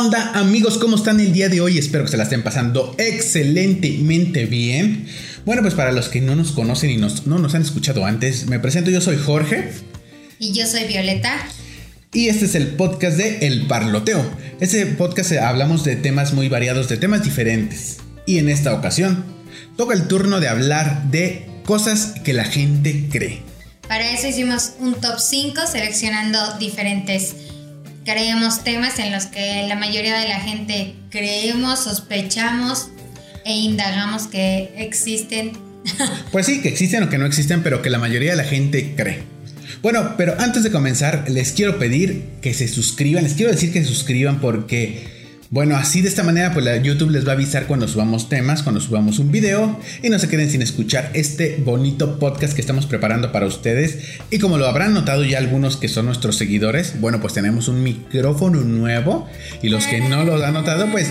onda amigos? ¿Cómo están el día de hoy? Espero que se la estén pasando excelentemente bien. Bueno, pues para los que no nos conocen y no nos han escuchado antes, me presento, yo soy Jorge. Y yo soy Violeta. Y este es el podcast de El Parloteo. Este podcast eh, hablamos de temas muy variados, de temas diferentes. Y en esta ocasión, toca el turno de hablar de cosas que la gente cree. Para eso hicimos un top 5 seleccionando diferentes creemos temas en los que la mayoría de la gente creemos, sospechamos e indagamos que existen. Pues sí, que existen o que no existen, pero que la mayoría de la gente cree. Bueno, pero antes de comenzar, les quiero pedir que se suscriban, les quiero decir que se suscriban porque bueno, así de esta manera, pues la YouTube les va a avisar cuando subamos temas, cuando subamos un video y no se queden sin escuchar este bonito podcast que estamos preparando para ustedes. Y como lo habrán notado ya algunos que son nuestros seguidores, bueno, pues tenemos un micrófono nuevo y los que no lo han notado, pues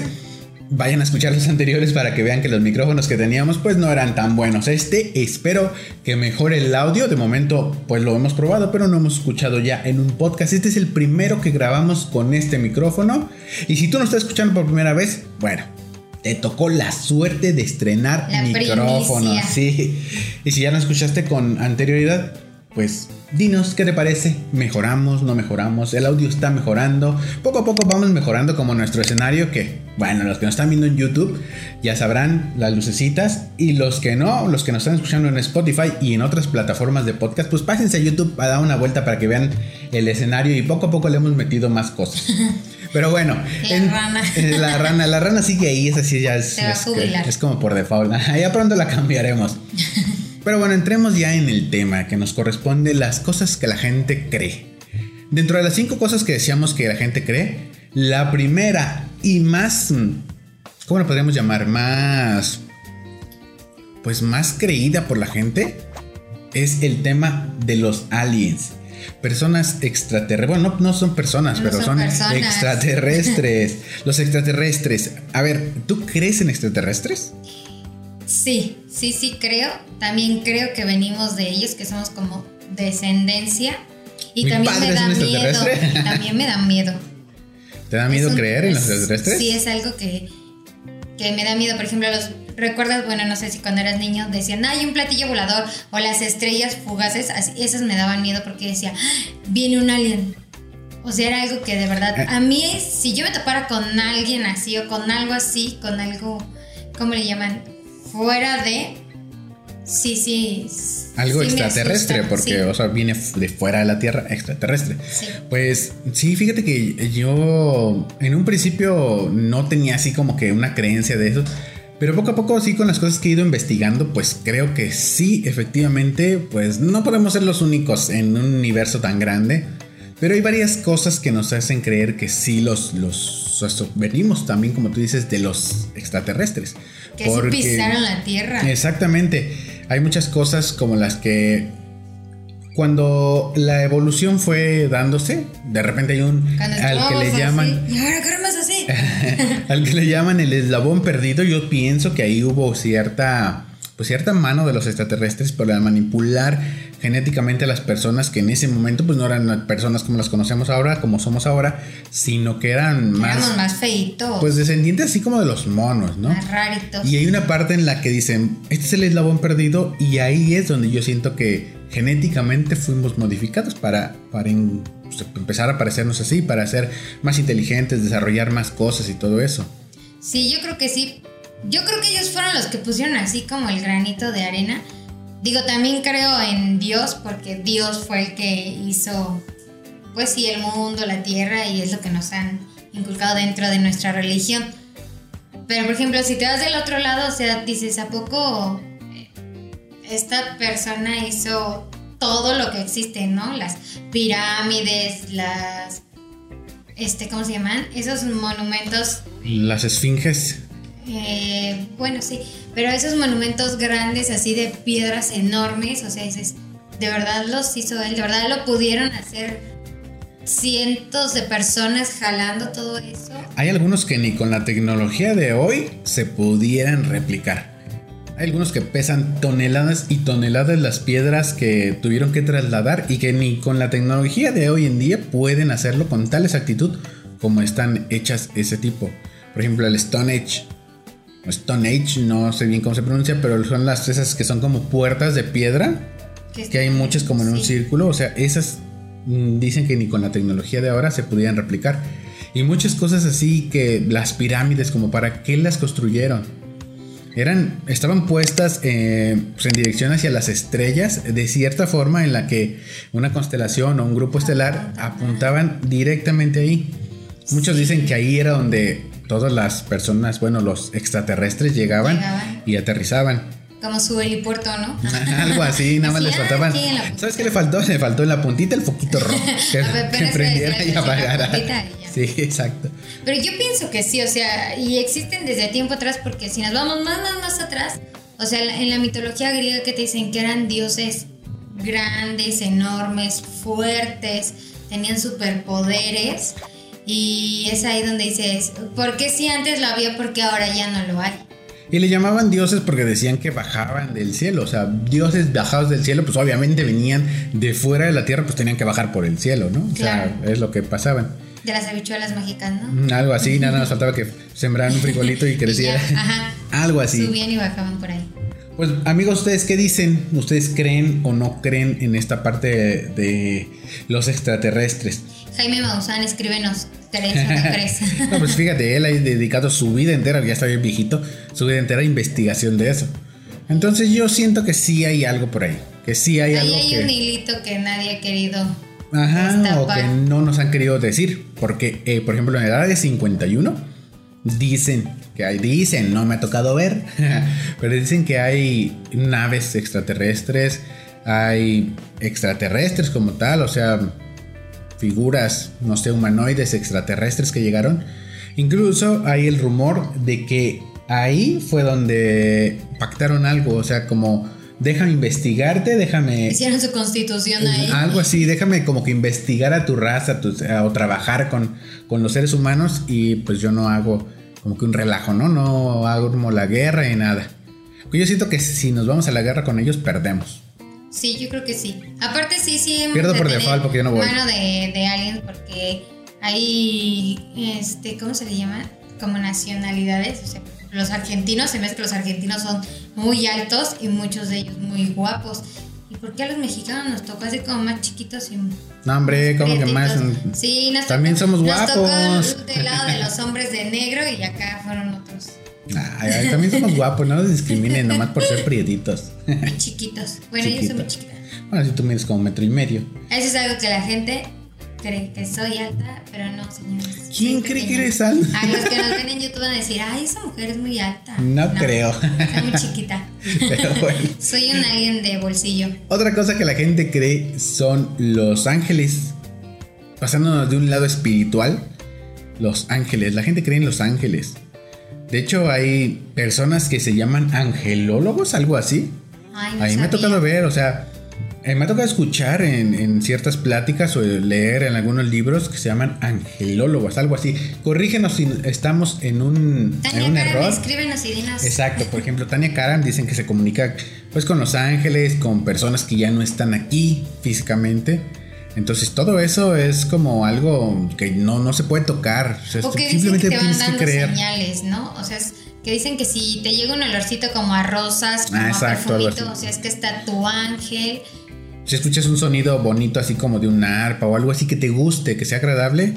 vayan a escuchar los anteriores para que vean que los micrófonos que teníamos pues no eran tan buenos. Este espero que mejore el audio. De momento pues lo hemos probado pero no hemos escuchado ya en un podcast. Este es el primero que grabamos con este micrófono. Y si tú no estás escuchando por primera vez, bueno, te tocó la suerte de estrenar micrófono. Sí. Y si ya no escuchaste con anterioridad, pues dinos qué te parece. ¿Mejoramos? ¿No mejoramos? ¿El audio está mejorando? Poco a poco vamos mejorando como nuestro escenario que, bueno, los que nos están viendo en YouTube ya sabrán las lucecitas y los que no, los que nos están escuchando en Spotify y en otras plataformas de podcast, pues pásense a YouTube a dar una vuelta para que vean el escenario y poco a poco le hemos metido más cosas. Pero bueno, la rana. La rana, la rana sigue ahí, es así, ya es, es, como por default. Ya pronto la cambiaremos. Pero bueno, entremos ya en el tema que nos corresponde, las cosas que la gente cree. Dentro de las cinco cosas que decíamos que la gente cree, la primera y más, ¿cómo la podríamos llamar? Más, pues más creída por la gente es el tema de los aliens. Personas extraterrestres. Bueno, no, son personas, pero son, extraterrestres. los extraterrestres. A ver, ¿tú crees en extraterrestres? Sí, sí, sí creo. También creo que venimos de ellos, que somos como descendencia. Y también me da miedo. También me da miedo. ¿Te da miedo creer en los extraterrestres? Sí, es algo que, que me da miedo. Por ejemplo, los recuerdas, bueno, no sé si cuando eras niño decían, hay un platillo volador o las estrellas fugaces, así, esas me daban miedo porque decía, ¡Ah! viene un alien. O sea, era algo que de verdad, eh. a mí, si yo me topara con alguien así o con algo así, con algo, ¿cómo le llaman? Fuera de... Sí, sí. Algo extraterrestre, porque, o sea, viene de fuera de la Tierra, extraterrestre. Pues sí, fíjate que yo en un principio no tenía así como que una creencia de eso. Pero poco a poco, sí, con las cosas que he ido investigando, pues creo que sí, efectivamente, pues no podemos ser los únicos en un universo tan grande. Pero hay varias cosas que nos hacen creer que sí los, los venimos también, como tú dices, de los extraterrestres. Que porque, pisaron la Tierra. Exactamente. Hay muchas cosas como las que cuando la evolución fue dándose, de repente hay un al que le llaman ¿Y ahora queremos así? al que le llaman el eslabón perdido, yo pienso que ahí hubo cierta pues cierta mano de los extraterrestres para manipular genéticamente a las personas que en ese momento pues no eran personas como las conocemos ahora, como somos ahora, sino que eran más... más feitos. Pues descendientes así como de los monos, ¿no? Más raritos. Y hay una parte en la que dicen, este es el eslabón perdido y ahí es donde yo siento que genéticamente fuimos modificados para, para pues, empezar a parecernos así, para ser más inteligentes, desarrollar más cosas y todo eso. Sí, yo creo que sí. Yo creo que ellos fueron los que pusieron así como el granito de arena Digo, también creo en Dios porque Dios fue el que hizo, pues sí, el mundo, la tierra y es lo que nos han inculcado dentro de nuestra religión. Pero, por ejemplo, si te vas del otro lado, o sea, dices, ¿a poco esta persona hizo todo lo que existe, ¿no? Las pirámides, las... Este, ¿Cómo se llaman? Esos monumentos. Las esfinges. Eh, bueno, sí, pero esos monumentos grandes así de piedras enormes, o sea, dices, de verdad los hizo él, de verdad lo pudieron hacer cientos de personas jalando todo eso. Hay algunos que ni con la tecnología de hoy se pudieran replicar. Hay algunos que pesan toneladas y toneladas las piedras que tuvieron que trasladar y que ni con la tecnología de hoy en día pueden hacerlo con tal exactitud como están hechas ese tipo. Por ejemplo, el Stone Age. Stone Age, no sé bien cómo se pronuncia, pero son las esas que son como puertas de piedra. Que, hay muchas como en un círculo. O sea, esas mm, dicen que ni con la tecnología de ahora se podían replicar. Y muchas cosas así que las pirámides, como para qué las construyeron. Eran, estaban puestas eh, pues, en dirección hacia las estrellas, de cierta forma en la que una constelación o un grupo estelar apuntaban directamente ahí. Muchos dicen que ahí era donde todas las personas, bueno, los extraterrestres llegaban, y aterrizaban. Como su helipuerto, ¿no? Algo así, nada más les faltaban. ¿Sabes qué le faltó? Le faltó en la puntita el foquito rojo. Que, que prendiera y apagara. Sí, exacto. Pero yo pienso que sí, o sea, y existen desde tiempo atrás, porque si nos vamos más, más, más atrás, o sea, en la mitología griega que te dicen que eran dioses grandes, enormes, fuertes, tenían superpoderes. Y es ahí donde dices, ¿por qué si antes lo había, porque ahora ya no lo hay? Y le llamaban dioses porque decían que bajaban del cielo. O sea, dioses bajados del cielo, pues obviamente venían de fuera de la tierra, pues tenían que bajar por el cielo, ¿no? O sea, es lo que pasaban. De las habichuelas mágicas, ¿no? Mm, algo así, nada más faltaba que sembraran un frijolito y creciera. ajá. Algo así. Subían y bajaban por ahí. Pues amigos, ¿ustedes qué dicen? ¿Ustedes creen o no creen en esta parte de los extraterrestres? Jaime Maussan, escríbenos. no, pues fíjate, él ha dedicado su vida entera, ya está bien viejito, su vida entera a investigación de eso. Entonces yo siento que sí hay algo por ahí. Que sí hay algo. Ahí hay un hilito que nadie ha querido. Ajá, o que no nos han querido decir. Porque, eh, por ejemplo, en la edad de 51, dicen que hay, dicen, no me ha tocado ver, pero dicen que hay naves extraterrestres, hay extraterrestres como tal, o sea, figuras, no sé, humanoides extraterrestres que llegaron. Incluso hay el rumor de que ahí fue donde pactaron algo, o sea, como déjame investigarte, déjame... Hicieron su constitución ahí. Algo así, déjame como que investigar a tu raza o trabajar con, con los seres humanos y pues yo no hago como que un relajo, ¿no? No hago como la guerra y nada. Yo siento que si nos vamos a la guerra con ellos, perdemos. Sí, yo creo que sí. Aparte, sí, sí. Pierdo por default porque yo no voy. Mano de, de aliens porque hay, este, ¿cómo se le llama? Como nacionalidades. O sea, los argentinos, se me que los argentinos son muy altos y muchos de ellos muy guapos. ¿Y por qué a los mexicanos nos tocó así como más chiquitos y No, hombre, como que más. Sí, nos También somos guapos. Nos tocó del lado de los hombres de negro y acá fueron otros. Ay, también somos guapos, no nos discriminen nomás por ser prietitos. chiquitos. Bueno, yo soy muy chiquita. Bueno, si tú mides como metro y medio. Eso es algo que la gente cree que soy alta, pero no, señores. ¿Quién cree que eres alta? A los que nos ven en YouTube van a decir, ay, esa mujer es muy alta. No, creo. Soy muy chiquita. Pero bueno. soy un alien de bolsillo. Otra cosa que la gente cree son los ángeles. Pasándonos de un lado espiritual, los ángeles. La gente cree en los ángeles. De hecho, hay personas que se llaman angelólogos, algo así. Ay, Ahí me ha tocado ver, o sea, me ha tocado escuchar en, ciertas pláticas o leer en algunos libros que se llaman angelólogos, algo así. Corrígenos si estamos en un, Tania en un error. Escríbenos y dinos. Exacto, por ejemplo, Tania Karam dicen que se comunica pues con los ángeles, con personas que ya no están aquí físicamente. Entonces todo eso es como algo que no, no se puede tocar. O, que simplemente que te van dando creer. señales, ¿no? O sea, que dicen que si te llega un olorcito como a rosas, como ah, exacto, a perfumito, o sea, es que está tu ángel. Si escuchas un sonido bonito así como de una arpa o algo así que te guste, que sea agradable,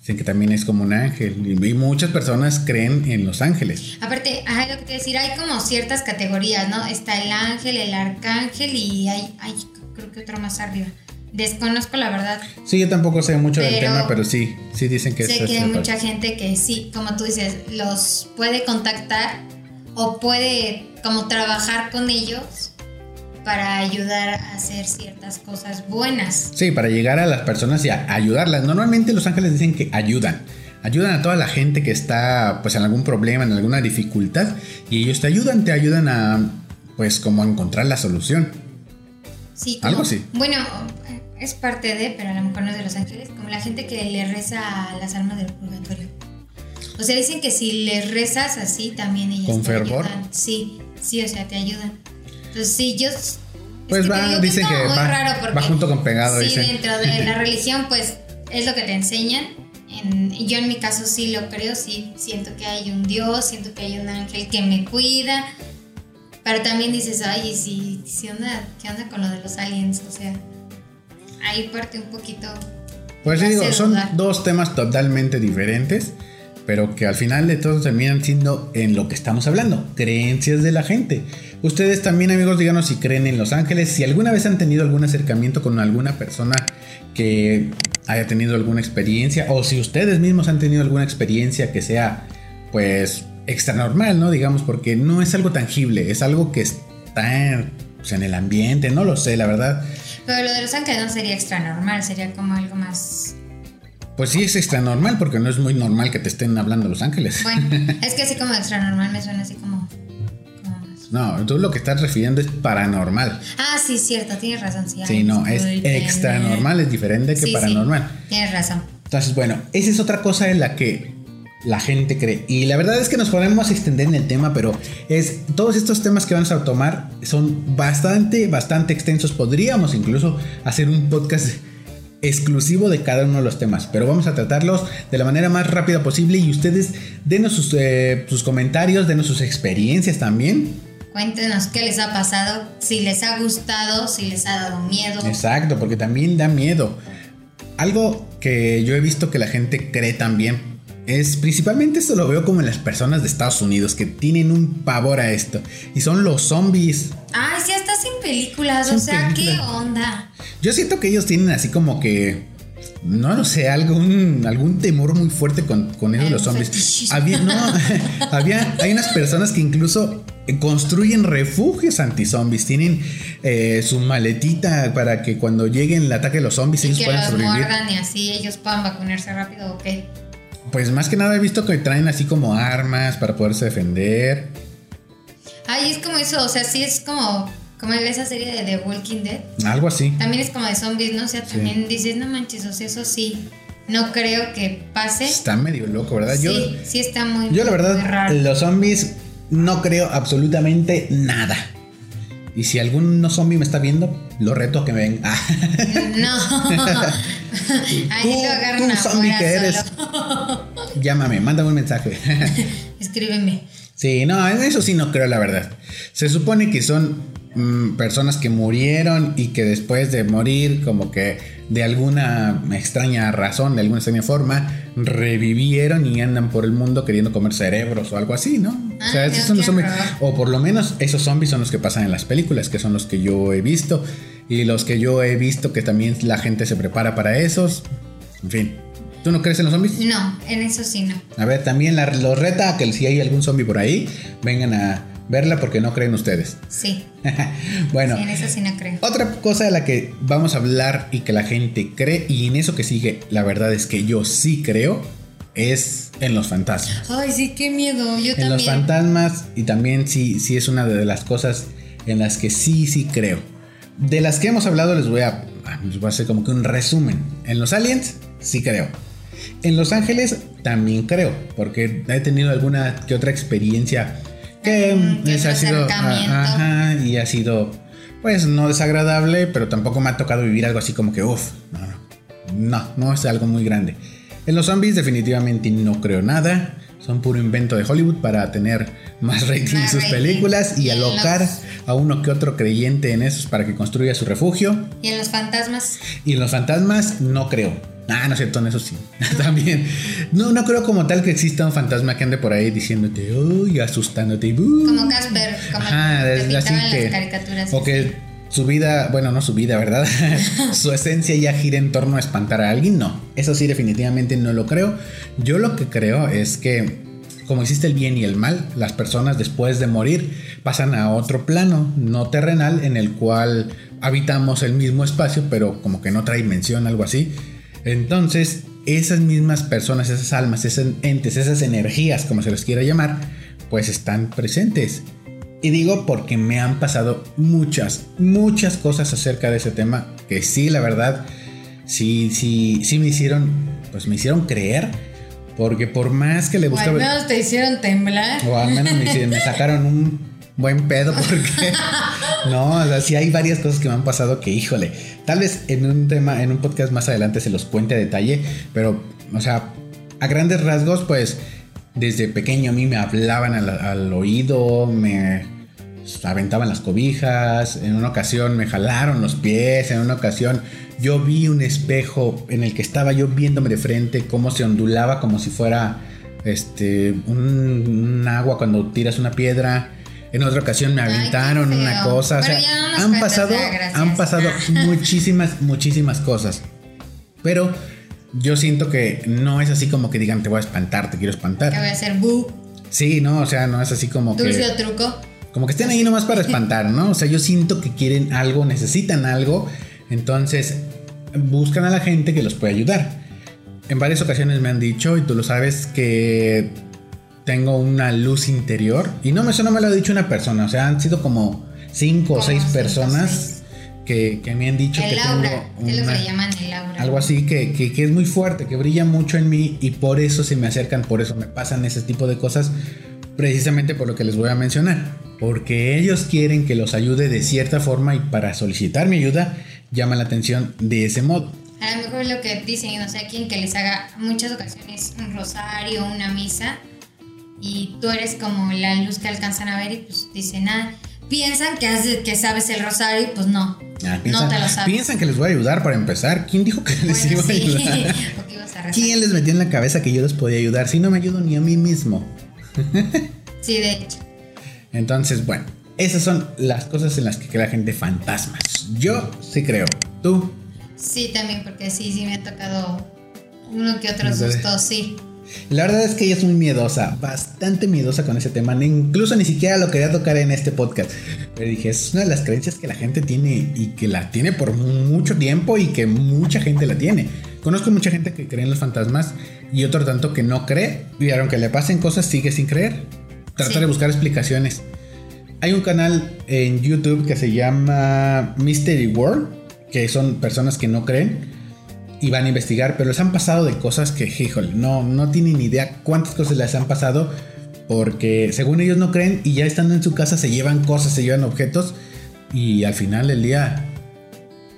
dicen que también es como un ángel. Y muchas personas creen en los ángeles. Aparte, hay lo que te decir, hay como ciertas categorías, ¿no? Está el ángel, el arcángel y hay, hay creo que otro más arriba. Desconozco la verdad. Sí, yo tampoco sé mucho del tema, pero sí, sí dicen que sé que hay mucha gente que sí, como tú dices, los puede contactar o puede como trabajar con ellos para ayudar a hacer ciertas cosas buenas. Sí, para llegar a las personas y ayudarlas. Normalmente los ángeles dicen que ayudan. Ayudan a toda la gente que está pues en algún problema, en alguna dificultad y ellos te ayudan, te ayudan a pues como a encontrar la solución. Sí, algo así. Bueno, es parte de, pero a lo mejor no es de los ángeles, como la gente que le reza a las almas del purgatorio. O sea, dicen que si le rezas así, también ellas ¿Con fervor? Sí, sí, o sea, te ayudan. Entonces, sí, yo... Pues va, dicen que, va, va, junto con pegado. Sí, dentro de la religión, pues es lo que te enseñan yo en mi caso sí lo creo, sí siento que hay un Dios, siento que hay un ángel que me cuida, pero también dices, ay, si, si onda, ¿qué onda con lo de los aliens? O sea, ahí parte un poquito. Pues sí, digo, son dos temas totalmente diferentes, pero que al final de todo terminan siendo en lo que estamos hablando, creencias de la gente. Ustedes también, amigos, díganos si creen en los ángeles, si alguna vez han tenido algún acercamiento con alguna persona que haya tenido alguna experiencia, o si ustedes mismos han tenido alguna experiencia que sea, pues, extra normal, ¿no? Digamos, porque no es algo tangible, es algo que está pues, en el ambiente, no lo sé, la verdad. Pero lo de los ángeles no sería extra normal, sería como algo más... Pues sí, es extra normal, porque no es muy normal que te estén hablando los ángeles. Bueno, es que así como extra normal me suena así como... No, tú lo que estás refiriendo es paranormal. Ah, sí, cierto, tienes razón. Sí, sí no, es extra normal, es diferente que paranormal. Sí, tienes razón. Entonces, bueno, esa es otra cosa en la que la gente cree. Y la verdad es que nos podemos extender en el tema, pero es todos estos temas que vamos a tomar son bastante, bastante extensos. Podríamos incluso hacer un podcast exclusivo de cada uno de los temas, pero vamos a tratarlos de la manera más rápida posible y ustedes denos sus, eh, sus comentarios, denos sus experiencias también. Cuéntenos qué les ha pasado, si les ha gustado, si les ha dado miedo. Exacto, porque también da miedo. Algo que yo he visto que la gente cree también es principalmente esto lo veo como en las personas de Estados Unidos que tienen un pavor a esto. Y son los zombies. Ay, sí, hasta sin películas. o sea, ¿qué onda? Yo siento que ellos tienen así como que. No lo sé, algún, algún temor muy fuerte con, con eso de los zombies. Había, no, había, hay unas personas que incluso construyen refugios anti-zombies. Tienen eh, su maletita para que cuando lleguen el ataque de los zombies ellos puedan sobrevivir. y así ellos puedan vacunarse rápido, ok. Pues más que nada he visto que traen así como armas para poderse defender. Ay, es como eso, o sea, sí es como como esa serie de The Walking Dead. Algo así. También es como de zombies, ¿no? O sea, también dices, no manches, o sea, eso sí. No creo que pase. Está medio loco, ¿verdad? Sí, yo, sí está muy Yo la verdad, los zombies no creo absolutamente nada. Y si algún zombie me está viendo, lo reto a que me venga. no. Ahí lo tú, zombie que eres. Llámame, mándame un mensaje. Escríbeme. Sí, no, eso sí no creo la verdad. Se supone que son mm, personas que murieron y que después de morir, como que de alguna extraña razón, de alguna extraña forma, revivieron y andan por el mundo queriendo comer cerebros o algo así, ¿no? o sea, esos son los zombies. O por lo menos esos zombies son los que pasan en las películas, que son los que yo he visto. Y los que yo he visto que también la gente se prepara para esos. En fin. ¿Tú no crees en los zombies? No, en eso sí no. A ver, también la, los reta a que si hay algún zombie por ahí, vengan a verla porque no creen ustedes. Sí. bueno. Sí, en eso sí no creo. Otra cosa de la que vamos a hablar y que la gente cree, y en eso que sigue, la verdad es que yo sí creo, es en los fantasmas. Ay, sí, qué miedo. Yo también. En los fantasmas, y también sí, sí es una de las cosas en las que sí, sí creo. De las que hemos hablado les voy a, les voy a hacer como que un resumen. En los aliens, sí creo. En Los Ángeles también creo, porque he tenido alguna que otra experiencia que mm, ha sido ajá, y ha sido pues no desagradable, pero tampoco me ha tocado vivir algo así como que uff, no, no, no es algo muy grande. En los zombies definitivamente no creo nada. Son puro invento de Hollywood para tener más rating en sus películas y, alocar a uno que otro creyente en esos para que construya su refugio. ¿Y en los fantasmas? Y en los fantasmas no creo. Ah, no es cierto, en eso sí. También. No, no creo como tal que exista un fantasma que ande por ahí diciéndote, uy, asustándote. Como Casper, como Ajá, te así que, las caricaturas. O que su vida, bueno, no su vida, ¿verdad? su esencia ya gira en torno a espantar a alguien, no. Eso sí, definitivamente no lo creo. Yo lo que creo es que, como existe el bien y el mal, las personas después de morir pasan a otro plano no terrenal en el cual habitamos el mismo espacio, pero como que en otra dimensión, algo así. Entonces, esas mismas personas, esas almas, esos entes, esas energías, como se les quiera llamar, pues están presentes y digo porque me han pasado muchas, muchas cosas acerca de ese tema que sí, la verdad, sí, sí, sí me hicieron, pues me hicieron creer. Porque por más que le gustaba... O al menos te hicieron temblar. O al menos me, sacaron un buen pedo porque... no, o sea, sí hay varias cosas que me han pasado que, híjole, tal vez en un tema, en un podcast más adelante se los cuente a detalle, pero, o sea, a grandes rasgos, pues desde pequeño a mí me hablaban al, oído, me aventaban las cobijas, en una ocasión me jalaron los pies, en una ocasión yo vi un espejo en el que estaba yo viéndome de frente, cómo se ondulaba como si fuera este un agua cuando tiras una piedra. En otra ocasión me Ay, aventaron una cosa. O Pero sea, ya no nos han pasado, ya, han pasado muchísimas, muchísimas cosas. Pero yo siento que no es así como que digan te voy a espantar, te quiero espantar. voy a hacer bu, Sí, no, o sea, no es así como que. dulce o truco. Como que estén ahí nomás para espantar, ¿no? O sea, yo siento que quieren algo, necesitan algo, entonces buscan a la gente que los puede ayudar. En varias ocasiones me han dicho, y tú lo sabes, que tengo una luz interior. Y no, eso no me lo ha dicho una persona, o sea, han sido como cinco o seis personas seis. Que, que me han dicho que El aura, tengo que es lo que una- le llaman el aura. algo así que, que- que es muy fuerte, que brilla mucho en mí y por eso se me acercan, por eso me pasan ese tipo de cosas, precisamente por lo que les voy a mencionar. Porque ellos quieren que los ayude de cierta forma y para solicitar mi ayuda llaman la atención de ese modo. A lo mejor lo que dicen, o sea, quien que les haga muchas ocasiones un rosario, una misa, y tú eres como la luz que alcanzan a ver y pues dicen nada. Piensan que, que sabes el rosario y pues no. Ah, no te lo sabes. piensan que les voy a ayudar para empezar. ¿Quién dijo que les Bueno, iba a sí. ayudar? ¿O qué ibas a? ¿Quién les metió en la cabeza que yo les podía ayudar? Si no me ayudo ni a mí mismo. Sí, de hecho. Entonces, bueno, esas son las cosas en las que cree la gente fantasmas. Yo sí creo. ¿Tú? Sí, también, porque sí, sí me ha tocado uno que otro No susto, sí. La verdad es que ella es muy miedosa, bastante miedosa con ese tema. Incluso ni siquiera lo quería tocar en este podcast. Pero dije, es una de las creencias que la gente tiene y que la tiene por mucho tiempo y que mucha gente la tiene. Conozco mucha gente que cree en los fantasmas y otro tanto que no cree. Y aunque le pasen cosas, sigue sin creer. Trata Sí. de buscar explicaciones. Hay un canal en YouTube que se llama Mystery World, que son personas que no creen y van a investigar, pero les han pasado de cosas que, híjole, no, no tienen ni idea cuántas cosas les han pasado, porque según ellos no creen y ya estando en su casa se llevan cosas, se llevan objetos y al final del día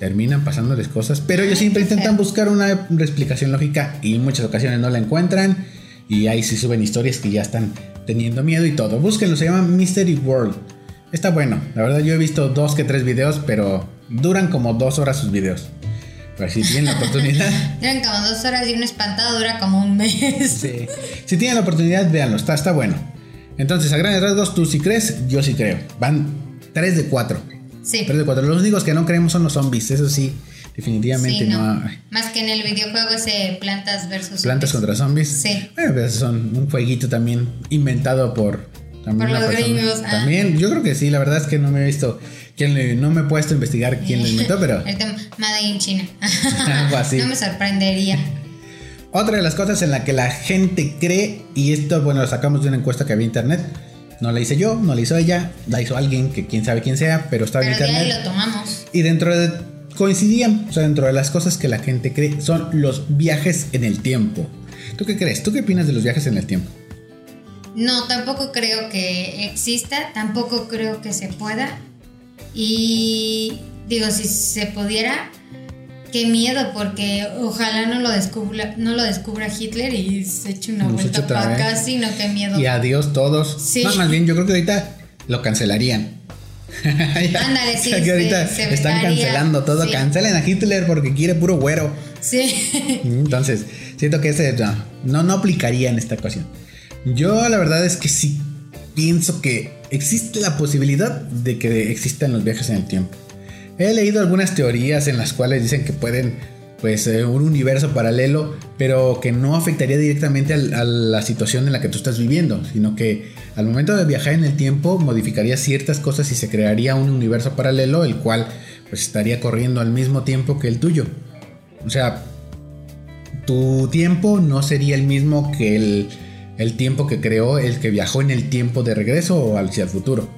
terminan pasándoles cosas, pero ellos siempre intentan buscar una explicación lógica y en muchas ocasiones no la encuentran y ahí sí suben historias que ya están teniendo miedo y todo. Búsquenlo, se llama Mystery World. Está bueno, la verdad yo he visto dos que tres videos, pero duran como dos horas sus videos. Pero si tienen la oportunidad, Duran como dos horas y un espantado dura como un mes. sí. si tienen la oportunidad, véanlo, está, está bueno. Entonces, a grandes rasgos, tú sí crees, yo sí creo. Van 3 de 4. Sí. 3 de 4. Los únicos que no creemos son los zombies, eso sí, definitivamente Sí, no. no. Más que en el videojuego ese plantas versus Plantas zombies. contra zombies. Sí. Bueno, pues son un jueguito también inventado por. También Por los persona. gringos, ah. También, yo creo que sí, la verdad es que no me he visto. Quién le- no me he puesto a investigar quién lo inventó, pero. El tema Made in China. Algo así. No me sorprendería. Otra de las cosas en la que la gente cree, y esto, bueno, lo sacamos de una encuesta que había en internet. No la hice yo, no la hizo ella, la hizo alguien que quién sabe quién sea, pero estaba Pero en de ahí internet. lo tomamos. Y dentro de. coincidían, o sea, dentro de las cosas que la gente cree son los viajes en el tiempo. ¿Tú qué crees? ¿Tú qué opinas de los viajes en el tiempo? No, tampoco creo que exista, tampoco creo que se pueda. Y digo, si se pudiera, qué miedo, porque ojalá no lo descubra, no lo descubra Hitler y se eche una Nos vuelta para vez. acá, sí, no, qué miedo. Y adiós todos. Sí. No, más bien, yo creo que ahorita lo cancelarían. Ándale, sí, que ahorita se- se están vetaría. cancelando todo. Sí. Cancelen a Hitler porque quiere puro güero. Sí. Entonces, siento que ese no, no, no aplicaría en esta ocasión. Yo la verdad es que sí pienso que existe la posibilidad de que existan los viajes en el tiempo. He leído algunas teorías en las cuales dicen que pueden, pues, eh, un universo paralelo, pero que no afectaría directamente a la situación en la que tú estás viviendo, sino que al momento de viajar en el tiempo modificaría ciertas cosas y se crearía un universo paralelo, el cual pues estaría corriendo al mismo tiempo que el tuyo. O sea, tu tiempo no sería el mismo que el, el tiempo que creó el que viajó en el tiempo de regreso o hacia el futuro.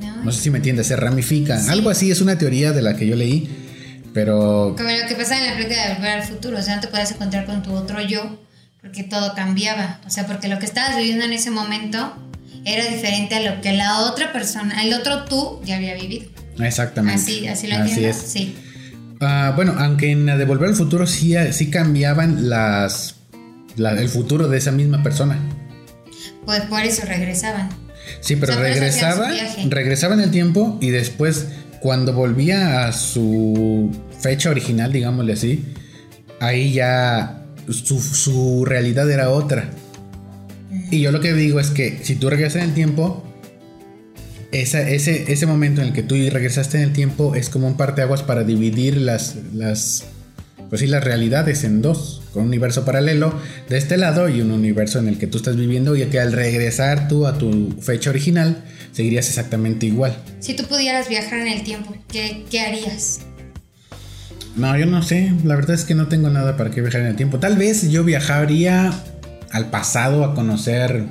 No, No sé si me entiendes, se ramifica. Sí. Algo así es una teoría de la que yo leí, pero Como lo que pasa en la película de Volver al Futuro, o sea, no te puedes encontrar con tu otro yo, porque todo cambiaba. O sea, porque lo que estabas viviendo en ese momento era diferente a lo que la otra persona, el otro tú, ya había vivido. exactamente. Así, así lo Así entiendo. es. Sí. Ah, bueno, aunque en la de Volver al Futuro sí, sí cambiaban las, el futuro de esa misma persona. Pues por eso regresaban. Sí, pero regresaba, regresaba en el tiempo y después cuando volvía a su fecha original, digámosle así, ahí ya su, su realidad era otra. Y yo lo que digo es que si tú regresas en el tiempo, ese, ese momento en el que tú regresaste en el tiempo es como un parteaguas para dividir las, las, pues sí, las realidades en dos, con un universo paralelo de este lado y un universo en el que tú estás viviendo y que al regresar tú a tu fecha original seguirías exactamente igual. Si tú pudieras viajar en el tiempo, ¿qué, qué harías? No, yo no sé, la verdad es que no tengo nada para qué viajar en el tiempo. Tal vez yo viajaría al pasado a conocer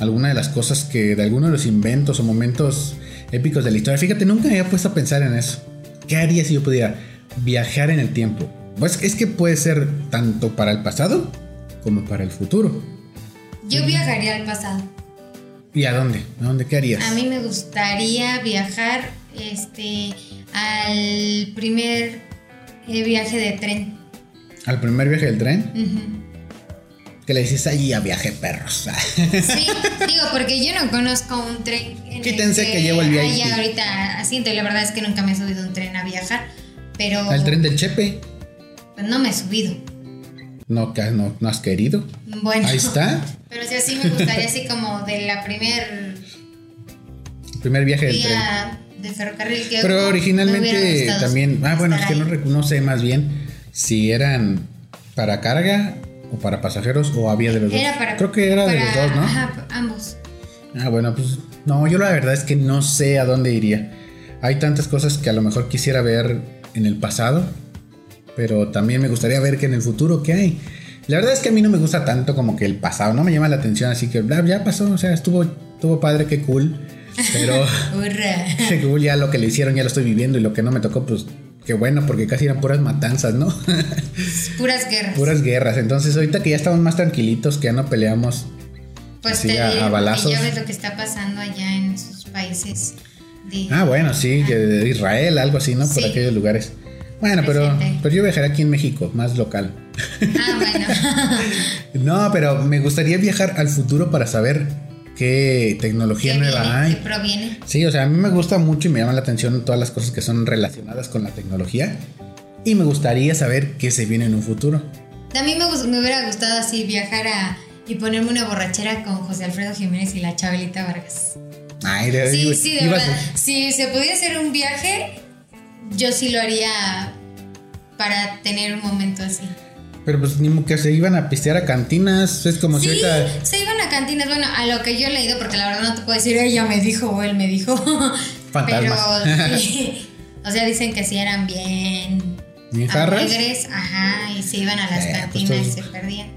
alguna de las cosas que, de alguno de los inventos o momentos épicos de la historia. Fíjate, nunca me había puesto a pensar en eso. ¿Qué haría si yo pudiera viajar en el tiempo? Pues es que puede ser tanto para el pasado como para el futuro. Yo viajaría al pasado. ¿Y a dónde? ¿A dónde qué harías? A mí me gustaría viajar este al primer eh, viaje de tren. ¿Al primer viaje del tren? que le dices allí a viaje perros. Sí, digo, porque yo no conozco un tren. Quítense que, llevo el viaje. Ahorita asiento y la verdad es que nunca me he subido un tren a viajar, pero... ¿Al tren del Chepe? Pues no me he subido. No, no, no has querido. Bueno. Ahí está. Pero sí, así me gustaría así como de la primer... primer viaje del tren. De ferrocarril que Pero originalmente también... Ah, bueno, es que no, no sé más bien si eran para carga para pasajeros o había de los dos? Creo que era de los dos, ¿no? Ajá, ambos. Ah, bueno, pues no, yo la verdad es que no sé a dónde iría. Hay tantas cosas que a lo mejor quisiera ver en el pasado, pero también me gustaría ver que en el futuro qué hay. La verdad es que a mí no me gusta tanto como que el pasado, no me llama la atención, así que bla, ya pasó, o sea, estuvo, estuvo padre, qué cool. Pero qué cool, ya lo que le hicieron ya lo estoy viviendo y lo que no me tocó, pues Qué bueno, porque casi eran puras matanzas, ¿no? puras guerras. Puras guerras. Entonces, ahorita que ya estamos más tranquilitos, que ya no peleamos pues te a, balazos. ya ves lo que está pasando allá en países. ah, bueno, sí, de Israel, algo así, ¿no? Por aquellos lugares. Bueno, pero, pero yo viajaré aquí en México, más local. Ah, bueno. no, pero me gustaría viajar al futuro para saber qué tecnología nueva hay. ¿Qué proviene? Sí, o sea, a mí me gusta mucho y me llama la atención todas las cosas que son relacionadas con la tecnología. Y me gustaría saber qué se viene en un futuro. A mí me, me hubiera gustado así viajar a, y ponerme una borrachera con José Alfredo Jiménez y la Chabelita Vargas. Ay, de Sí, sí, de verdad. Si se pudiera hacer un viaje, yo sí lo haría para tener un momento así. Pero pues ni que se iban a pistear a cantinas, es como sí, se iban a cantinas, bueno, a lo que yo he leído, porque la verdad no te puedo decir ella me dijo o él me dijo. Fantasmas. Pero sí, o sea, dicen que sí eran bien alegres, ajá, y se iban a las eh, pues cantinas y se perdían.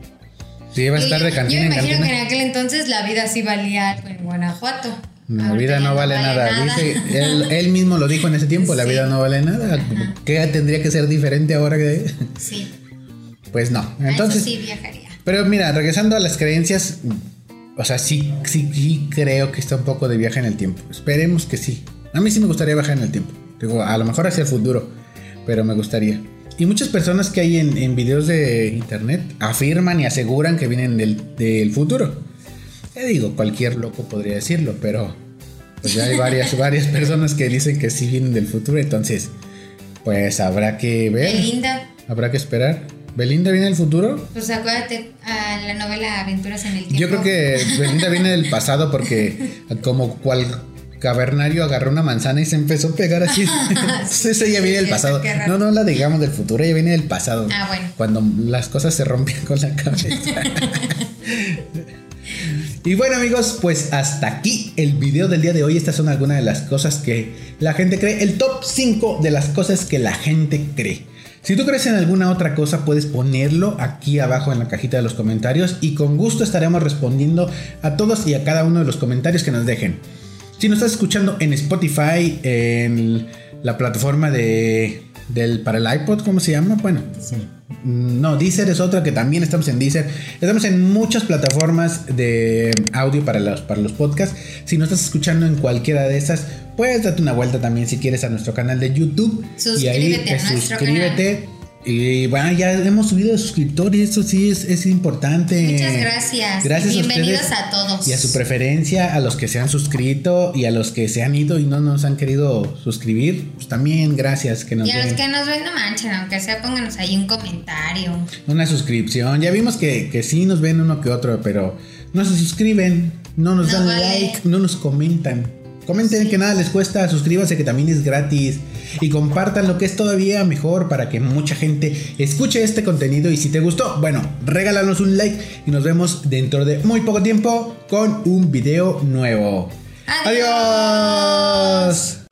Sí, iba a estar de cantina. Yo me imagino que en aquel entonces la vida sí valía en Guanajuato. La vida no vale, nada. Dice, él, mismo lo dijo en ese tiempo, la vida no vale nada. ¿Qué tendría que ser diferente ahora que... Sí. Pues no. Entonces. sí viajaría. Pero mira, regresando a las creencias, o sea, sí, sí, sí creo que está un poco de viaje en el tiempo. Esperemos que sí. A mí sí me gustaría viajar en el tiempo. Digo, a lo mejor hacia el futuro, pero me gustaría. Y muchas personas que hay en, videos de internet afirman y aseguran que vienen del, futuro. Digo, cualquier loco podría decirlo, pero pues ya hay varias, varias personas que dicen que sí vienen del futuro, entonces pues habrá que ver. linda. Habrá que esperar. ¿Belinda viene del futuro? Pues acuérdate a la novela Aventuras en el Tiempo. Yo creo que Belinda viene del pasado porque como cual cavernario agarró una manzana y se empezó a pegar así. Entonces ella viene del pasado. No, no la digamos del futuro, ella viene del pasado. Ah, bueno. Cuando las cosas se rompían con la cabeza. Y bueno amigos, pues hasta aquí el video del día de hoy. Estas son algunas de las cosas que la gente cree. El top 5 de las cosas que la gente cree. Si tú crees en alguna otra cosa, puedes ponerlo aquí abajo en la cajita de los comentarios y con gusto estaremos respondiendo a todos y a cada uno de los comentarios que nos dejen. Si nos estás escuchando en Spotify, en la plataforma de, del, para el iPod, ¿cómo se llama? Bueno, no, Deezer es otra que también estamos en Deezer. Estamos en muchas plataformas de audio para los, para los podcasts. Si nos estás escuchando en cualquiera de esas, puedes darte una vuelta también si quieres a nuestro canal de YouTube. Suscríbete y ahí suscríbete. Y bueno, ya hemos subido de suscriptores, eso sí es, es importante. Muchas gracias. Gracias Bienvenidos a, a, todos. Y a su preferencia, a los que se han suscrito y a los que se han ido y no nos han querido suscribir, pues también gracias que nos Y a los que nos ven, no manchen, aunque sea, pónganos ahí un comentario. Una suscripción. Ya vimos que, que sí nos ven uno que otro, pero no se suscriben, no nos No dan vale. like, no nos comentan. Comenten que nada les cuesta, suscríbanse que también es gratis y compartan lo que es todavía mejor para que mucha gente escuche este contenido y si te gustó, bueno, regálanos un like y nos vemos dentro de muy poco tiempo con un video nuevo. Adiós. Adiós.